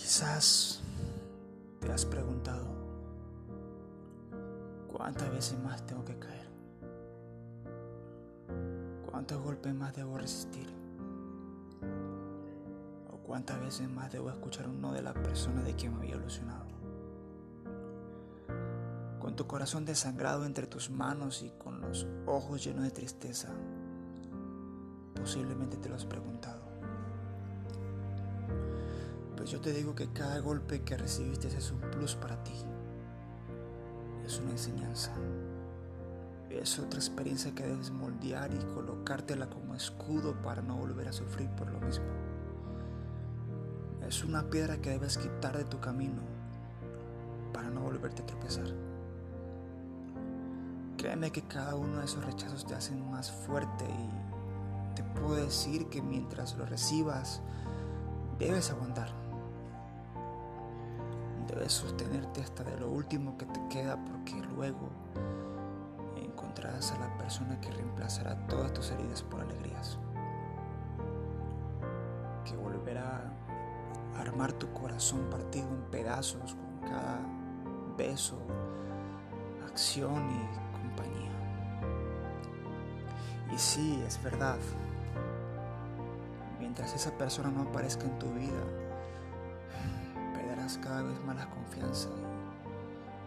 Quizás te has preguntado, ¿cuántas veces más tengo que caer? ¿Cuántos golpes más debo resistir? ¿O cuántas veces más debo escuchar un no de la persona de quien me había ilusionado? Con tu corazón desangrado entre tus manos y con los ojos llenos de tristeza, posiblemente te lo has preguntado. Pues yo te digo que cada golpe que recibiste es un plus para ti. Es una enseñanza. Es otra experiencia que debes moldear y colocártela como escudo para no volver a sufrir por lo mismo. Es una piedra que debes quitar de tu camino para no volverte a tropezar. Créeme que cada uno de esos rechazos te hacen más fuerte y te puedo decir que mientras lo recibas, debes aguantar. Debes sostenerte hasta de lo último que te queda porque luego encontrarás a la persona que reemplazará todas tus heridas por alegrías. Que volverá a armar tu corazón partido en pedazos con cada beso, acción y compañía. Y sí, es verdad. Mientras esa persona no aparezca en tu vida, cada vez más la confianza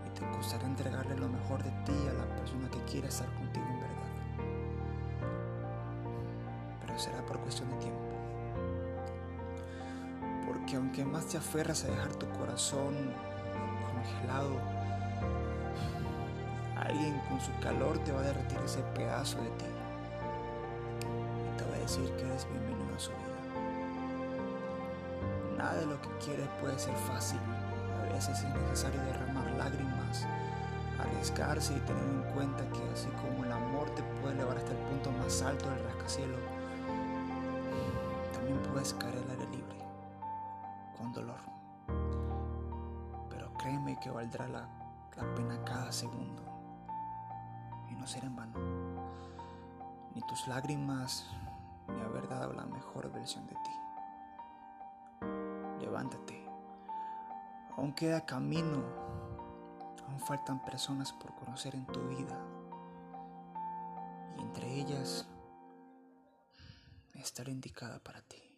y, te costará entregarle lo mejor de ti a la persona que quiere estar contigo en verdad. Pero será por cuestión de tiempo. Porque aunque más te aferras a dejar tu corazón congelado, alguien con su calor te va a derretir ese pedazo de ti y te va a decir que eres bienvenido a su vida. Nada de lo que quieres puede ser fácil. A veces es necesario derramar lágrimas, arriesgarse y tener en cuenta que así como el amor te puede elevar hasta el punto más alto del rascacielos, también puedes caer al aire libre, con dolor. Pero créeme que valdrá la, la pena cada segundo y no será en vano. Ni tus lágrimas ni haber dado la mejor versión de ti levántate. Aún queda camino, aún faltan personas por conocer en tu vida. Y entre ellas, estar indicada para ti.